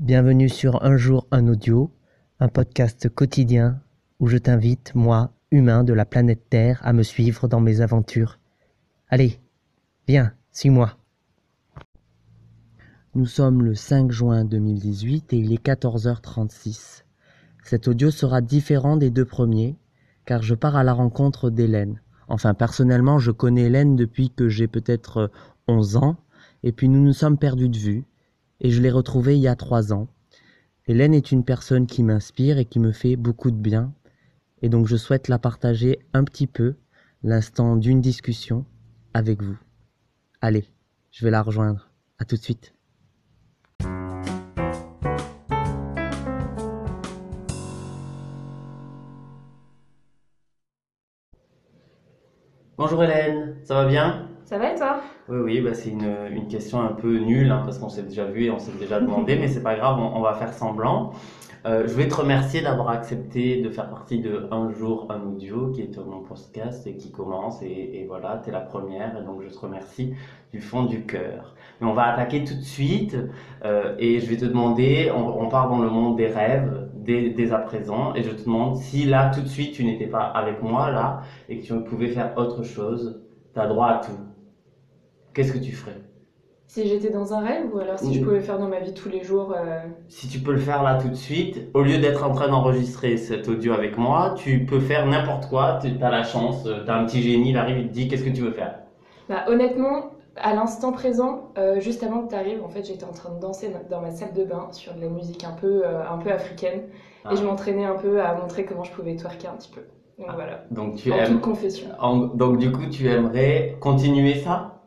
Bienvenue sur Un jour un audio, un podcast quotidien où je t'invite, moi, humain de la planète Terre, à me suivre dans mes aventures. Allez, viens, suis-moi. Nous sommes le 5 juin 2018 et il est 14h36. Cet audio sera différent des deux premiers, car je pars à la rencontre d'Hélène. Enfin, personnellement, je connais Hélène depuis que j'ai peut-être 11 ans, et puis nous nous sommes perdus de vue, et je l'ai retrouvée il y a trois ans. Hélène est une personne qui m'inspire et qui me fait beaucoup de bien, et donc je souhaite la partager un petit peu, l'instant d'une discussion, avec vous. Allez, je vais la rejoindre. À tout de suite. Bonjour Hélène, ça va bien? Ça va et toi? Oui, oui, bah c'est une, une question un peu nulle hein, parce qu'on s'est déjà vu et on s'est déjà demandé, mais c'est pas grave, on, on va faire semblant. Euh, je voulais te remercier d'avoir accepté de faire partie de Un jour un audio, qui est mon podcast et qui commence. Et, et voilà, tu es la première, et donc je te remercie du fond du cœur. Mais on va attaquer tout de suite, euh, et je vais te demander, on, on part dans le monde des rêves dès, dès à présent, et je te demande si là, tout de suite, tu n'étais pas avec moi, là, et que tu pouvais faire autre chose, tu as droit à tout. Qu'est-ce que tu ferais? Si j'étais dans un rêve ou alors si je Ou- pouvais faire dans ma vie tous les jours euh, Si tu peux le faire là tout de suite, au lieu d'être en train d'enregistrer cet audio avec moi, tu peux faire n'importe quoi, tu as la chance, tu as un petit génie, il arrive, il te dit qu'est-ce que tu veux faire? bah, Honnêtement, à l'instant présent, euh, juste avant que tu arrives, en fait, j'étais en train de danser dans ma salle de bain sur de la musique un peu, euh, un peu africaine. Ah. Et je m'entraînais un peu à montrer comment je pouvais twerker un petit peu. Donc Ah. voilà, Donc tu en aimes, toute confession. en- donc du coup tu aimerais continuer ça?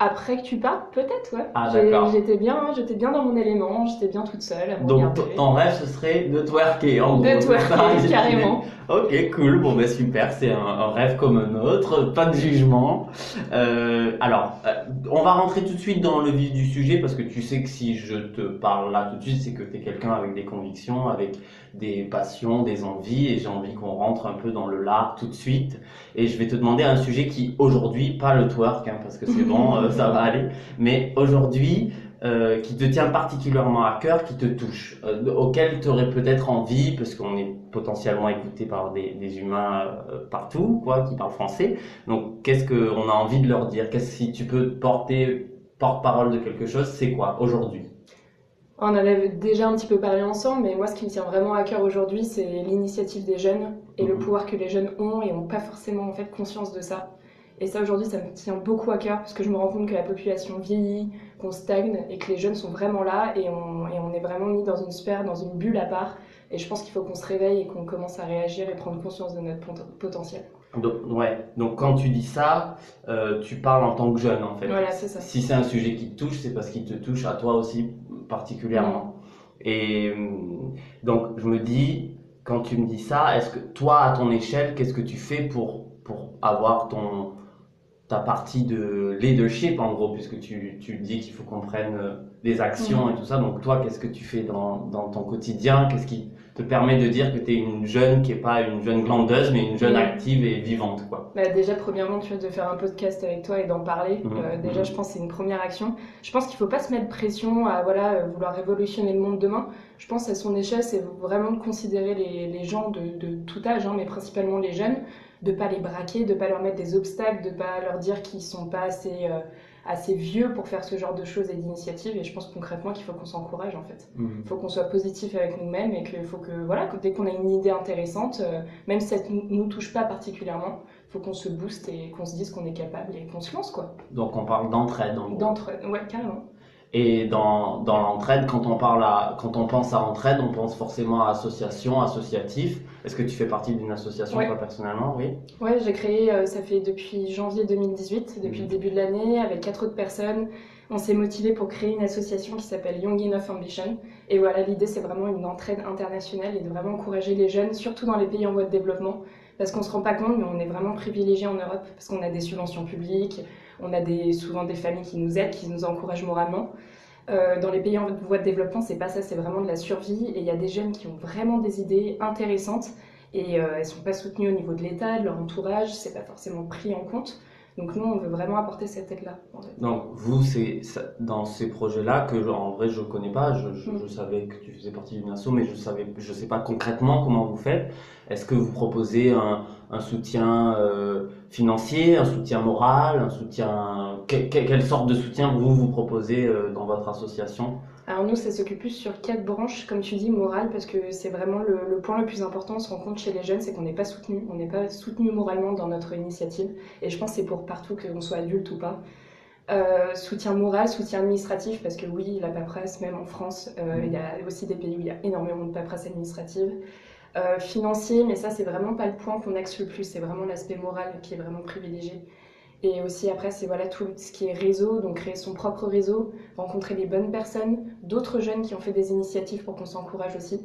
Après que tu partes, peut-être, ouais. Ah, d'accord. J'étais bien, j'étais bien dans mon élément, j'étais bien toute seule. Donc ton rêve ce serait de twerker en gros. De twerker, carrément. Ok, cool, bon ben super, c'est un, un rêve comme un autre, pas de jugement. Euh, alors, euh, on va rentrer tout de suite dans le vif du sujet parce que tu sais que si je te parle là tout de suite, c'est que tu es quelqu'un avec des convictions, avec des passions, des envies et j'ai envie qu'on rentre un peu dans le lard tout de suite. Et je vais te demander un sujet qui aujourd'hui, pas le twerk hein, parce que c'est bon, euh, ça va aller, mais aujourd'hui, euh, qui te tient particulièrement à cœur, qui te touche, euh, auquel tu aurais peut-être envie, parce qu'on est potentiellement écouté par des, des humains euh, partout, quoi, qui parlent français. Donc, qu'est-ce qu'on a envie de leur dire? Qu'est-ce si tu peux porter porte-parole de quelque chose, c'est quoi aujourd'hui? On en avait déjà un petit peu parlé ensemble, mais moi, ce qui me tient vraiment à cœur aujourd'hui, c'est l'initiative des jeunes et le Mhm. pouvoir que les jeunes ont et n'ont pas forcément en fait conscience de ça. Et ça, aujourd'hui, ça me tient beaucoup à cœur parce que je me rends compte que la population vieillit, qu'on stagne et que les jeunes sont vraiment là et on, et on est vraiment mis dans une sphère, dans une bulle à part. Et je pense qu'il faut qu'on se réveille et qu'on commence à réagir et prendre conscience de notre pot- potentiel. Donc, ouais. Donc, quand tu dis ça, euh, tu parles en tant que jeune, en fait. Voilà, c'est ça. Si c'est un sujet qui te touche, c'est parce qu'il te touche à toi aussi particulièrement. Et hum, donc, je me dis, quand tu me dis ça, est-ce que toi, à ton échelle, qu'est-ce que tu fais pour, pour avoir ton, ta partie de leadership, en gros, puisque tu, tu dis qu'il faut qu'on prenne euh, des actions et tout ça. Donc, toi, qu'est-ce que tu fais dans, dans ton quotidien? Qu'est-ce qui te permet de dire que tu es une jeune qui est pas une jeune glandeuse, mais une jeune active et vivante, quoi? Bah, déjà, premièrement, tu vois, de faire un podcast avec toi et d'en parler. Mhm. euh, déjà, Mhm. je pense que c'est une première action. Je pense qu'il faut pas se mettre pression à voilà, euh, vouloir révolutionner le monde demain. Je pense à son échelle, c'est vraiment de considérer les, les gens de, de tout âge, hein, mais principalement les jeunes, de pas les braquer, de pas leur mettre des obstacles, de pas leur dire qu'ils sont pas assez, euh, assez vieux pour faire ce genre de choses et d'initiatives. Et je pense concrètement qu'il faut qu'on s'encourage en fait. Il faut qu'on soit positif avec nous-mêmes et qu'il faut que, voilà, que dès qu'on a une idée intéressante, euh, même si ça ne nous touche pas particulièrement, il faut qu'on se booste et qu'on se dise qu'on est capable et qu'on se lance, quoi. Donc, on parle d'entraide. D'entre... Ouais, carrément. Et dans, dans l'entraide, quand on parle à, quand on pense à entraide, on pense forcément à association, associatif. Est-ce que tu fais partie d'une association, Ouais. toi, personnellement? Oui. Ouais, j'ai créé, euh, ça fait depuis janvier 2018, depuis Mhm. le début de l'année, avec quatre autres personnes. On s'est motivé pour créer une association qui s'appelle Young Enough Ambition. Et voilà, l'idée, c'est vraiment une entraide internationale et de vraiment encourager les jeunes, surtout dans les pays en voie de développement. Parce qu'on se rend pas compte, mais on est vraiment privilégié en Europe, parce qu'on a des subventions publiques, on a souvent des familles qui nous aident, qui nous encouragent moralement. Euh, dans les pays en voie de développement, c'est pas ça, c'est vraiment de la survie. Et il y a des jeunes qui ont vraiment des idées intéressantes et euh, elles sont pas soutenues au niveau de l'État, de leur entourage, c'est pas forcément pris en compte. Donc nous, on veut vraiment apporter cette aide-là. Donc vous, c'est dans ces projets-là que en vrai je connais pas. Je, je, Mm. savais que tu faisais partie d'une asso, mais je savais, je sais pas concrètement comment vous faites. Est-ce que vous proposez un, un soutien euh, financier, un soutien moral, un soutien quelle, quelle sorte de soutien vous vous proposez euh, dans votre association? Alors nous, ça s'occupe plus sur quatre branches, comme tu dis, morale, parce que c'est vraiment le, le point le plus important, on se rend compte chez les jeunes, c'est qu'on n'est pas soutenu, on n'est pas soutenu moralement dans notre initiative, et je pense que c'est pour partout, qu'on soit adulte ou pas. Euh, soutien moral, soutien administratif, parce que oui, la paperasse, même en France, euh, il y a aussi des pays où il y a énormément de paperasse administrative. Euh, financier, mais ça, c'est vraiment pas le point qu'on axe le plus, c'est vraiment l'aspect moral qui est vraiment privilégié. Et aussi après, c'est voilà tout ce qui est réseau, donc créer son propre réseau, rencontrer les bonnes personnes, d'autres jeunes qui ont fait des initiatives pour qu'on s'encourage aussi.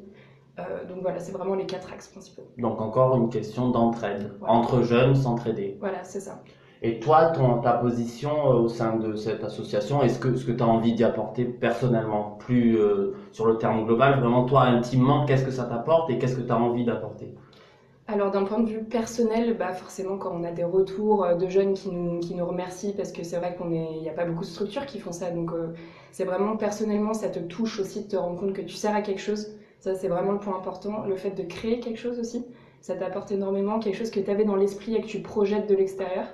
Euh, donc voilà, c'est vraiment les quatre axes principaux. Donc encore une question d'entraide entre jeunes, s'entraider. Voilà, c'est ça. Et toi, ton, ta position euh, au sein de cette association, est-ce que ce que tu as envie d'y apporter personnellement, plus euh, sur le terme global, vraiment toi intimement, qu'est-ce que ça t'apporte et qu'est-ce que tu as envie d'apporter? Alors d'un point de vue personnel, bah forcément quand on a des retours euh, de jeunes qui nous, qui nous remercient, parce que c'est vrai qu'on n'y a pas beaucoup de structures qui font ça, donc euh, c'est vraiment personnellement, ça te touche aussi de te rendre compte que tu sers à quelque chose. Ça c'est vraiment le point important. Le fait de créer quelque chose aussi, ça t'apporte énormément, quelque chose que tu avais dans l'esprit et que tu projettes de l'extérieur.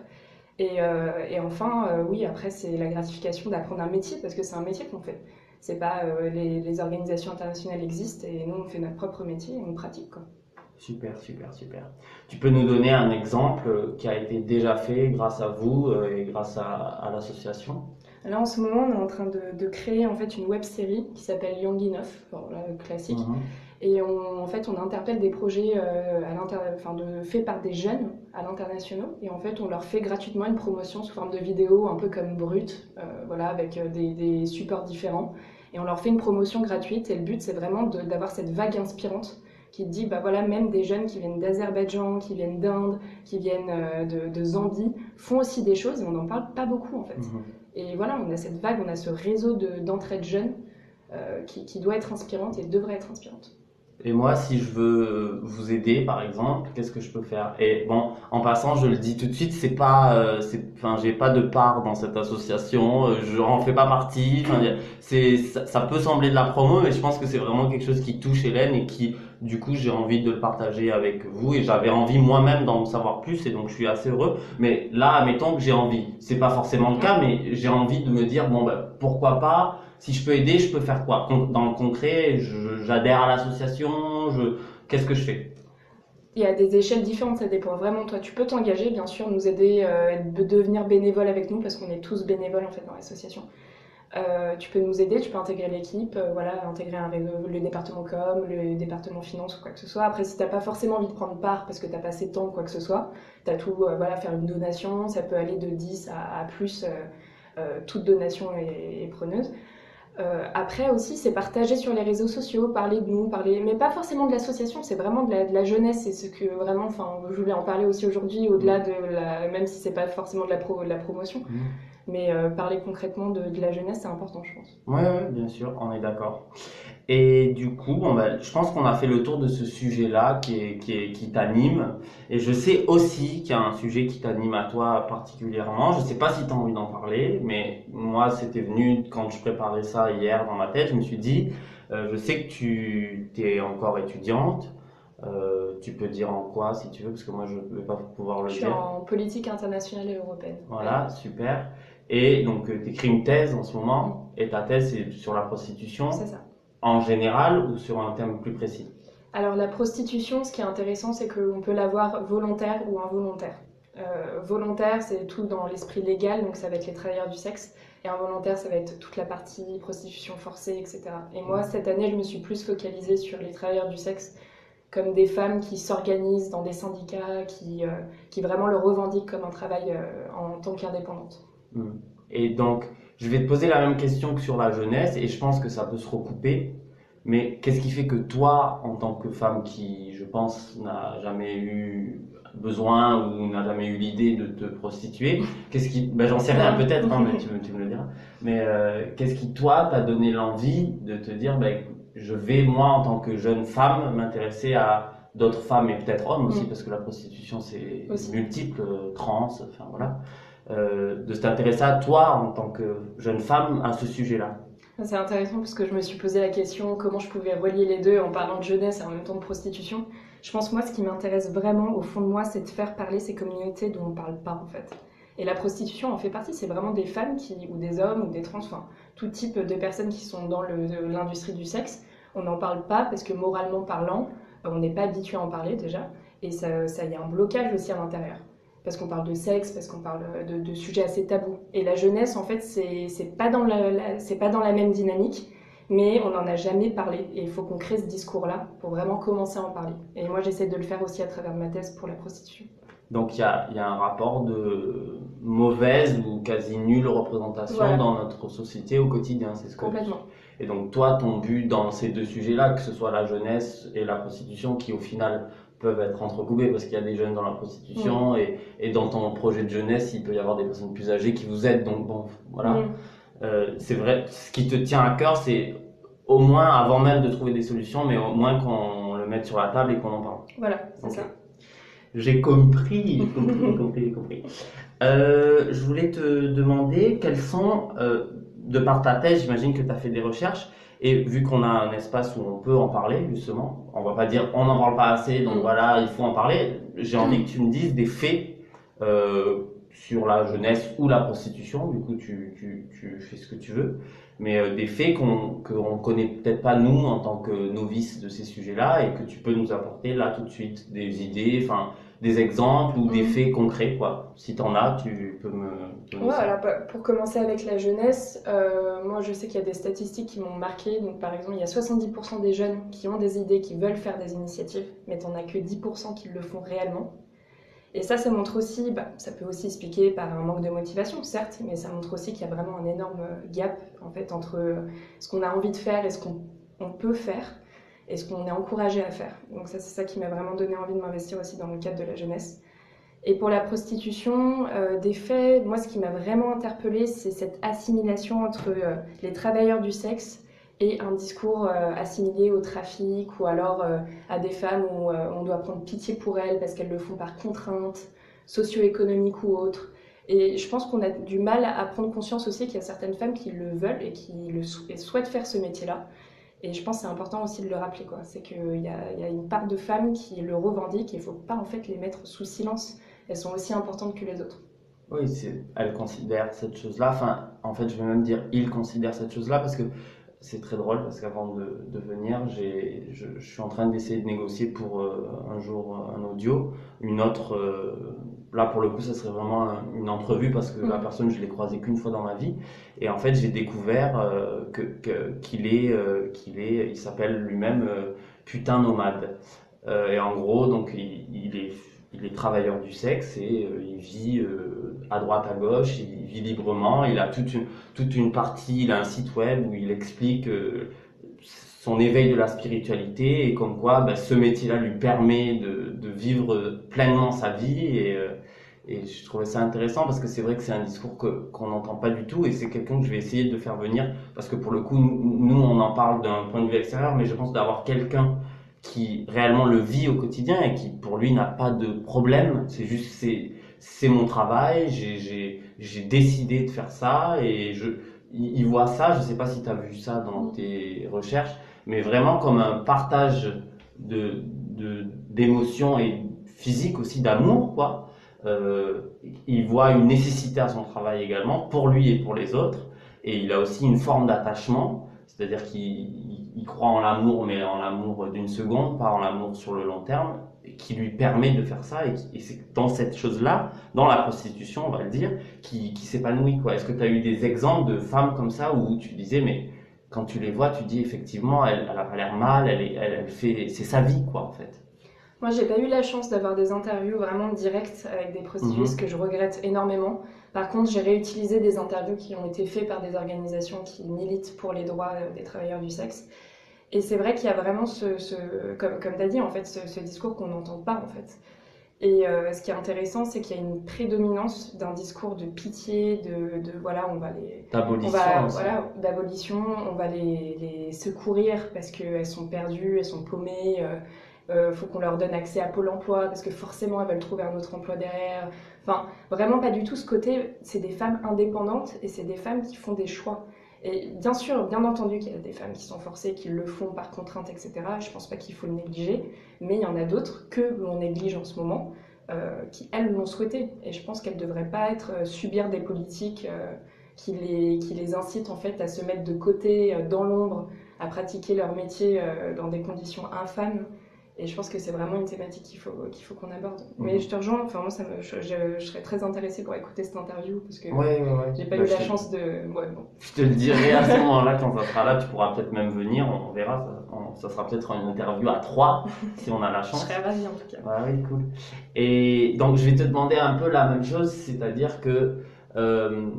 Et, euh, et enfin, oui, après c'est la gratification d'apprendre un métier, parce que c'est un métier qu'on fait. C'est pas les, les organisations internationales existent et nous on fait notre propre métier et on pratique quoi. Super, super, super. Tu peux nous donner un exemple qui a été déjà fait grâce à vous euh, et grâce à, à l'association? Là, en ce moment, on est en train de, de créer en fait une web série qui s'appelle Young Enough, bon, là, classique. Mhm. Et on, en fait, on interpelle des projets euh, à enfin, de, faits par des jeunes à l'international. Et en fait, on leur fait gratuitement une promotion sous forme de vidéo, un peu comme brut, euh, voilà, avec des, des supports différents. Et on leur fait une promotion gratuite. Et le but, c'est vraiment d'avoir cette vague inspirante qui dit, bah voilà, même des jeunes qui viennent d'Azerbaïdjan, qui viennent d'Inde, qui viennent euh, de, de Zambie, font aussi des choses et on n'en parle pas beaucoup en fait. Mhm. Et voilà, on a cette vague, on a ce réseau de- d'entraide jeunes euh, qui, qui doit être inspirante et devrait être inspirante. Et moi, si je veux vous aider, par exemple, qu'est-ce que je peux faire? Et bon, en passant, je le dis tout de suite, c'est pas, euh, c'est, enfin, j'ai pas de part dans cette association, euh, je en fais pas partie. C'est, ça, ça peut sembler de la promo, mais je pense que c'est vraiment quelque chose qui touche Hélène et qui, du coup, j'ai envie de le partager avec vous et j'avais envie moi-même d'en savoir plus et donc je suis assez heureux. Mais là, admettons que j'ai envie. C'est pas forcément le cas, mais j'ai envie de me dire bon, bah, pourquoi pas? Si je peux aider, je peux faire quoi? Dans le concret, j'adhère à l'association, qu'est-ce que je fais? Il y a des échelles différentes, ça dépend vraiment toi. Tu peux t'engager, bien sûr, nous aider, euh, de devenir bénévole avec nous, parce qu'on est tous bénévoles en fait dans l'association. Euh, tu peux nous aider, tu peux intégrer l'équipe, euh, voilà, intégrer un réseau, le département com, le département finance ou quoi que ce soit. Après, si t'as pas forcément envie de prendre part parce que t'as pas assez de temps ou quoi que ce soit, t'as tout, euh, voilà, faire une donation, ça peut aller de 10 à, à plus, toute donation est, est preneuse. Après aussi, c'est partager sur les réseaux sociaux, parler de nous, parler, mais pas forcément de l'association, c'est vraiment de la, de la jeunesse, c'est ce que vraiment, enfin, je voulais en parler aussi aujourd'hui, au-delà de la, même si c'est pas forcément de la, pro, de la promotion, mais euh, parler concrètement de, de la jeunesse, c'est important, je pense. Ouais, bien sûr, on est d'accord. Et du coup, bon, bah, je pense qu'on a fait le tour de ce sujet-là qui, est, qui, est, qui t'anime. Et je sais aussi qu'il y a un sujet qui t'anime à toi particulièrement. Je sais pas si tu as envie d'en parler, mais moi, c'était venu quand je préparais ça hier dans ma tête. Je me suis dit, euh, je sais que tu es encore étudiante. Euh, tu peux dire en quoi si tu veux, parce que moi, je ne vais pas pouvoir le Je suis dire. en politique internationale et européenne. Voilà, super. Et donc, tu écris une thèse en ce moment, et ta thèse, c'est sur la prostitution C'est ça. en général ou sur un terme plus précis? Alors la prostitution, ce qui est intéressant, c'est qu'on peut l'avoir volontaire ou involontaire. Euh, volontaire, c'est tout dans l'esprit légal, donc ça va être les travailleurs du sexe. Et involontaire, ça va être toute la partie prostitution forcée, etc. Et moi, cette année, je me suis plus focalisée sur les travailleurs du sexe comme des femmes qui s'organisent dans des syndicats, qui, euh, qui vraiment le revendiquent comme un travail euh, en tant qu'indépendante. Et donc, je vais te poser la même question que sur la jeunesse, et je pense que ça peut se recouper. Mais qu'est-ce qui fait que toi, en tant que femme qui, je pense, n'a jamais eu besoin ou n'a jamais eu l'idée de te prostituer, qu'est-ce qui, ben j'en sais rien peut-être, hein, mais tu, me- tu me le diras. Mais euh, qu'est-ce qui toi t'a donné l'envie de te dire, ben je vais moi en tant que jeune femme m'intéresser à d'autres femmes et peut-être hommes aussi Mm. parce que la prostitution c'est multiple, euh, trans, enfin voilà. De t'intéresser à toi en tant que jeune femme à ce sujet-là c'est intéressant parce que je me suis posé la question comment je pouvais relier les deux en parlant de jeunesse et en même temps de prostitution. Je pense moi ce qui m'intéresse vraiment au fond de moi c'est de faire parler ces communautés dont on ne parle pas en fait. Et la prostitution en fait partie, c'est vraiment des femmes qui, ou des hommes ou des trans, enfin tout type de personnes qui sont dans l'industrie du sexe. On n'en parle pas parce que moralement parlant, on n'est pas habitué à en parler déjà. Et ça, ça y a un blocage aussi à l'intérieur parce qu'on parle de sexe, parce qu'on parle de, sujets assez tabous. Et la jeunesse, en fait, c'est pas, dans la, c'est pas dans la même dynamique, mais on n'en a jamais parlé. Et il faut qu'on crée ce discours-là pour vraiment commencer à en parler. Et moi, j'essaie de le faire aussi à travers ma thèse pour la prostitution. Donc il y a, y a, un rapport de mauvaise ou quasi nulle représentation dans notre société au quotidien, c'est ce que Complètement. Et donc toi, ton but dans ces deux sujets-là, que ce soit la jeunesse et la prostitution, qui au final peuvent être entrecoupés parce qu'il y a des jeunes dans la prostitution mm. et, et, dans ton projet de jeunesse, il peut y avoir des personnes plus âgées qui vous aident. Donc bon, voilà. Mm. Euh, c'est vrai, ce qui te tient à cœur, c'est au moins, avant même de trouver des solutions, mais au moins qu'on le mette sur la table et qu'on en parle. Voilà, c'est ça. J'ai compris, j'ai compris, j'ai compris, j'ai compris. Euh, je voulais te demander quels sont, euh, de par ta thèse, j'imagine que tu as fait des recherches, et vu qu'on a un espace où on peut en parler, justement, on va pas dire on n'en parle pas assez, donc mm. voilà, il faut en parler. J'ai envie que tu me dises des faits euh, sur la jeunesse ou la prostitution. Du coup, tu, tu, tu fais ce que tu veux. Mais euh, des faits qu'on ne connaît peut-être pas nous en tant que novices de ces sujets-là et que tu peux nous apporter là tout de suite des idées, enfin des exemples ou des mm. faits concrets, quoi. Si tu en as, tu peux me. ouais, alors bah, pour commencer avec la jeunesse, euh, moi je sais qu'il y a des statistiques qui m'ont marqué. Donc par exemple, il y a 70% des jeunes qui ont des idées, qui veulent faire des initiatives, mais t'en as que 10% qui le font réellement. Et ça, ça montre aussi, bah, ça peut aussi expliquer par un manque de motivation, certes, mais ça montre aussi qu'il y a vraiment un énorme gap en fait entre ce qu'on a envie de faire et ce qu'on peut faire et ce qu'on est encouragé à faire. Donc ça, c'est ça qui m'a vraiment donné envie de m'investir aussi dans le cadre de la jeunesse. Et pour la prostitution, euh, des faits, moi, ce qui m'a vraiment interpellée, c'est cette assimilation entre euh, les travailleurs du sexe et un discours euh, assimilé au trafic ou alors à des femmes où on doit prendre pitié pour elles parce qu'elles le font par contrainte socio-économique ou autre. Et je pense qu'on a du mal à prendre conscience aussi qu'il y a certaines femmes qui le veulent et qui le souhaitent faire ce métier-là. Et je pense que c'est important aussi de le rappeler, quoi. C'est qu'il y, a, y a une part de femmes qui le revendiquent et il ne faut pas en fait les mettre sous silence. Elles sont aussi importantes que les autres. Oui, elles considèrent cette chose-là. Enfin, en fait, je vais même dire ils considèrent cette chose-là parce que c'est très drôle parce qu'avant de, de, venir, je, je, suis en train d'essayer de négocier pour euh, un jour un audio, une autre. Euh, là, pour le coup, ça serait vraiment une entrevue parce que la mm. personne, je l'ai croisée qu'une fois dans ma vie. Et en fait, j'ai découvert euh, que, qu'il est, qu'il est, il s'appelle lui-même putain nomade. et en gros, donc, il, il est il est travailleur du sexe et euh, il vit euh, à droite, à gauche, il vit librement. Il a toute une, toute une partie, il a un site web où il explique euh, son éveil de la spiritualité et comme quoi bah, ce métier-là lui permet de, de, vivre pleinement sa vie. Et, et je trouvais ça intéressant parce que c'est vrai que c'est un discours qu'on n'entend pas du tout et c'est quelqu'un que je vais essayer de faire venir parce que pour le coup, nous, on en parle d'un point de vue extérieur, mais je pense d'avoir quelqu'un qui réellement le vit au quotidien et qui pour lui n'a pas de problème. C'est juste c'est c'est mon travail, j'ai j'ai décidé de faire ça et je il voit ça, je sais pas si tu as vu ça dans tes recherches, mais vraiment comme un partage de d'émotions et physique aussi d'amour quoi. Euh, il voit une nécessité à son travail également pour lui et pour les autres et il a aussi une forme d'attachement, c'est-à-dire qu'il il croit en l'amour, mais en l'amour d'une seconde, pas en l'amour sur le long terme, qui lui permet de faire ça. Et, c'est dans cette chose-là, dans la prostitution, on va le dire, qui, qui s'épanouit. Est-ce que tu as eu des exemples de femmes comme ça où tu disais, mais quand tu les vois, tu dis effectivement, elle, elle a pas l'air mal, elle, elle, elle fait, c'est sa vie, quoi, en fait. Moi, j'ai pas eu la chance d'avoir des interviews vraiment directes avec des prostituées, ce mhm. que je regrette énormément. Par contre, j'ai réutilisé des interviews qui ont été faites par des organisations qui militent pour les droits des travailleurs du sexe. Et c'est vrai qu'il y a vraiment ce, ce comme, comme tu as dit, en fait, ce, discours qu'on n'entend pas, en fait. Et euh, ce qui est intéressant, c'est qu'il y a une prédominance d'un discours de pitié, de, de voilà, on va les. D'abolition. Voilà, d'abolition, on va les, les secourir parce qu'elles sont perdues, elles sont paumées, euh, euh, faut qu'on leur donne accès à Pôle emploi parce que forcément elles veulent trouver un autre emploi derrière. Enfin, vraiment pas du tout ce côté. C'est des femmes indépendantes et c'est des femmes qui font des choix. Et bien sûr, bien entendu qu'il y a des femmes qui sont forcées, qui le font par contrainte, etc. Je pense pas qu'il faut le négliger, mais il y en a d'autres que l'on néglige en ce moment, euh, qui elles l'ont souhaité. Et je pense qu'elles devraient pas euh, subir des politiques euh, qui les qui les incitent en fait à se mettre de côté dans l'ombre, à pratiquer leur métier dans des conditions infâmes. Et je pense que c'est vraiment une thématique qu'il faut qu'il faut qu'on aborde. Mais Mhm. je te rejoins. Enfin moi, ça me, je, je- je serais très intéressée pour écouter cette interview parce que Ouais, ouais, ouais. j'ai pas Bah, eu je la te- chance de. Ouais, bon. Je te le dirai à ce moment-là, quand ça sera là, tu pourras peut-être même venir, on verra, ça, on- ça sera peut-être une interview à trois, si on a la Je chance. serais ravie en tout cas. Ouais, oui, cool. Et donc, je vais te demander un peu la même chose, c'est-à-dire que, euh,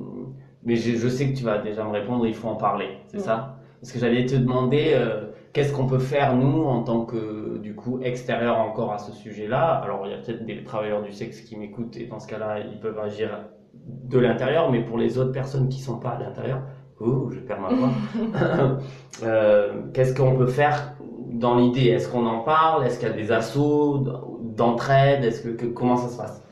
mais je, je sais que tu vas déjà me répondre, il faut en parler, c'est ça? Parce que j'allais te demander, euh, qu'est-ce qu'on peut faire, nous, en tant que, du coup, extérieur encore à ce sujet-là? Alors, il y a peut-être des travailleurs du sexe qui m'écoutent, et dans ce cas-là, ils peuvent agir de l'intérieur, mais pour les autres personnes qui sont pas à l'intérieur, ouh, je perds ma voix. Euh, qu'est-ce qu'on peut faire dans l'idée? Est-ce qu'on en parle? Est-ce qu'il y a des assauts d'entraide? Est-ce que, que- comment ça se passe?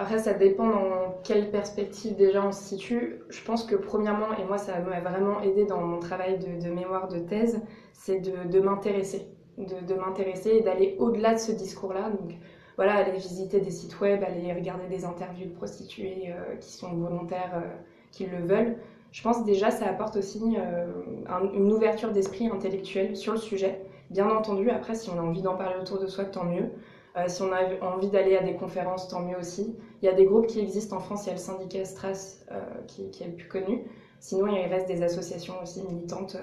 Après, ça dépend dans quelle perspective déjà on se situe. Je pense que premièrement, et moi ça m'a vraiment aidé dans mon travail de, mémoire de thèse, c'est de, m'intéresser. De, m'intéresser et d'aller au-delà de ce discours-là. Donc voilà, aller visiter des sites web, aller regarder des interviews de prostituées euh, qui sont volontaires, euh, qui le veulent. Je pense déjà ça apporte aussi euh, un- une ouverture d'esprit intellectuel sur le sujet. Bien entendu, après, si on a envie d'en parler autour de soi, tant mieux. Euh, si on a envie d'aller à des conférences, tant mieux aussi. Il y a des groupes qui existent en France, il y a le syndicat Stras euh, qui, qui est le plus connu. Sinon, il reste des associations aussi militantes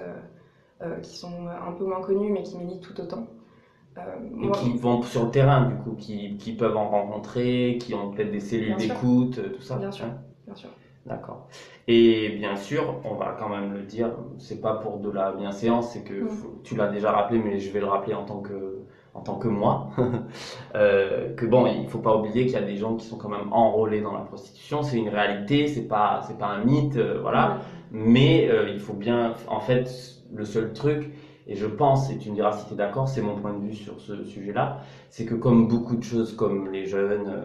euh, qui sont un peu moins connues, mais qui militent tout autant. Euh, Et moi- qui vont sur le terrain, du coup, qui, qui peuvent en rencontrer, qui ont peut-être des cellules d'écoute, tout ça Bien sûr. hein bien sûr. D'accord. Et bien sûr, on va quand même le dire, c'est pas pour de la bienséance, c'est que Mm. tu l'as déjà rappelé, mais je vais le rappeler en tant que, en tant que moi, euh, que bon, il faut pas oublier qu'il y a des gens qui sont quand même enrôlés dans la prostitution, c'est une réalité, c'est pas, c'est pas un mythe, euh, voilà. Mais euh, il faut bien, en fait, le seul truc, et je pense, et tu me diras si tu es d'accord, c'est mon point de vue sur ce sujet-là, c'est que comme beaucoup de choses, comme les jeunes,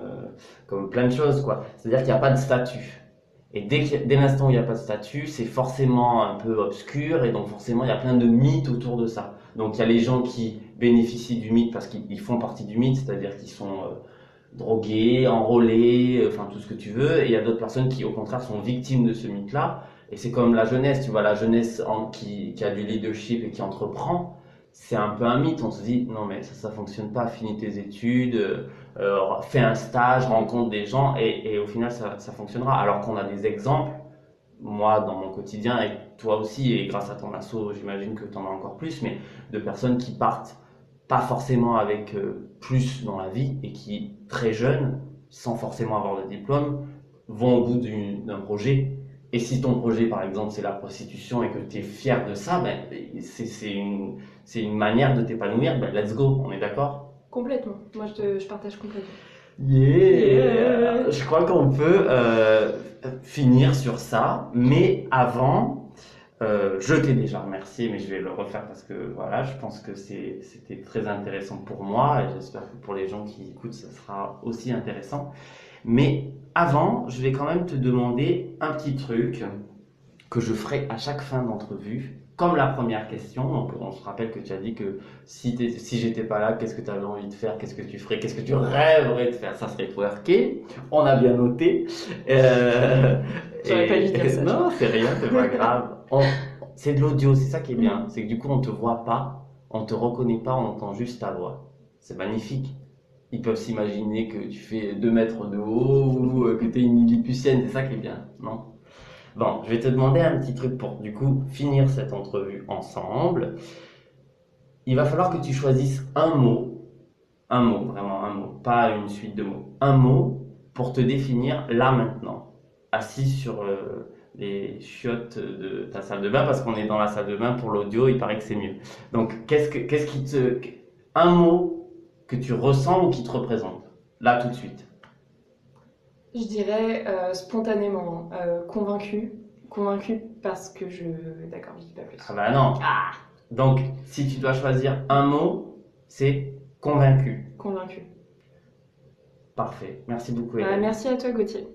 comme plein de choses, quoi, c'est-à-dire qu'il n'y a pas de statut. Et dès, qu'il y a- dès l'instant où il n'y a pas de statut, c'est forcément un peu obscur, et donc forcément il y a plein de mythes autour de ça. Donc il y a les gens qui bénéficient du mythe parce qu'ils ils font partie du mythe, c'est-à-dire qu'ils sont euh, drogués, enrôlés, euh, enfin tout ce que tu veux, et il y a d'autres personnes qui au contraire sont victimes de ce mythe-là. Et c'est comme la jeunesse, tu vois, la jeunesse qui, a du leadership et qui entreprend, c'est un peu un mythe. On se dit, non mais ça, ça fonctionne pas, finis tes études, euh, fais un stage, rencontre des gens, et, et au final ça, ça fonctionnera. Alors qu'on a des exemples, moi dans mon quotidien, et toi aussi, et grâce à ton assaut, j'imagine que tu en as encore plus, mais de personnes qui partent pas forcément avec euh, plus dans la vie et qui, très jeunes, sans forcément avoir de diplôme, vont au bout d'un projet et si ton projet, par exemple, c'est la prostitution et que tu es fier de ça, ben, c'est une, une manière de t'épanouir, ben, let's go, on est d'accord? Complètement. Moi, je, te- je partage complètement. Yeah Je crois qu'on peut euh, finir sur ça, mais avant, euh, je t'ai déjà remercié, mais je vais le refaire parce que voilà, je pense que c'était très intéressant pour moi et j'espère que pour les gens qui écoutent, ça sera aussi intéressant. Mais avant, je vais quand même te demander un petit truc que je ferai à chaque fin d'entrevue. Comme la première question, donc on se rappelle que tu as dit que si, j'étais pas là, qu'est-ce que tu avais envie de faire, qu'est-ce que tu ferais, qu'est-ce que tu rêverais de faire, ça serait twerker. On a bien noté. Euh, J'aurais pas dû dire ça, Non, c'est rien, c'est pas grave. C'est de l'audio, c'est ça qui est bien. C'est que du coup, on te voit pas, on te reconnaît pas, on entend juste ta voix. C'est magnifique. Ils peuvent s'imaginer que tu fais 2 mètres de haut ou euh, que tu es une Lilliputienne, c'est ça qui est bien, non? Bon, je vais te demander un petit truc pour du coup finir cette entrevue ensemble. Il va falloir que tu choisisses un mot, un mot, vraiment un mot, pas une suite de mots, un mot pour te définir là maintenant, assis sur euh, les chiottes de ta salle de bain, parce qu'on est dans la salle de bain pour l'audio, il paraît que c'est mieux. Donc, qu'est-ce que, qu'est-ce qui te, un mot que tu ressens ou qui te représente, là tout de suite. Je dirais euh, spontanément, euh, convaincu. Convaincu parce que je. D'accord, je dis pas plus. Ah bah non. Donc, si tu dois choisir un mot, c'est Convaincu. Convaincu. Parfait. Merci beaucoup. Bah, merci à toi, Gauthier.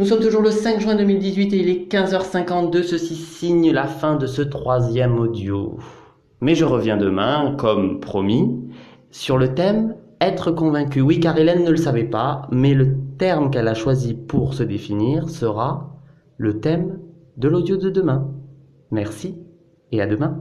Nous sommes toujours le 5 juin 2018 et il est 15h52. Ceci signe la fin de ce troisième audio. Mais je reviens demain, comme promis, sur le thème être convaincu. Oui, car Hélène ne le savait pas, mais le terme qu'elle a choisi pour se définir sera le thème de l'audio de demain. Merci et à demain.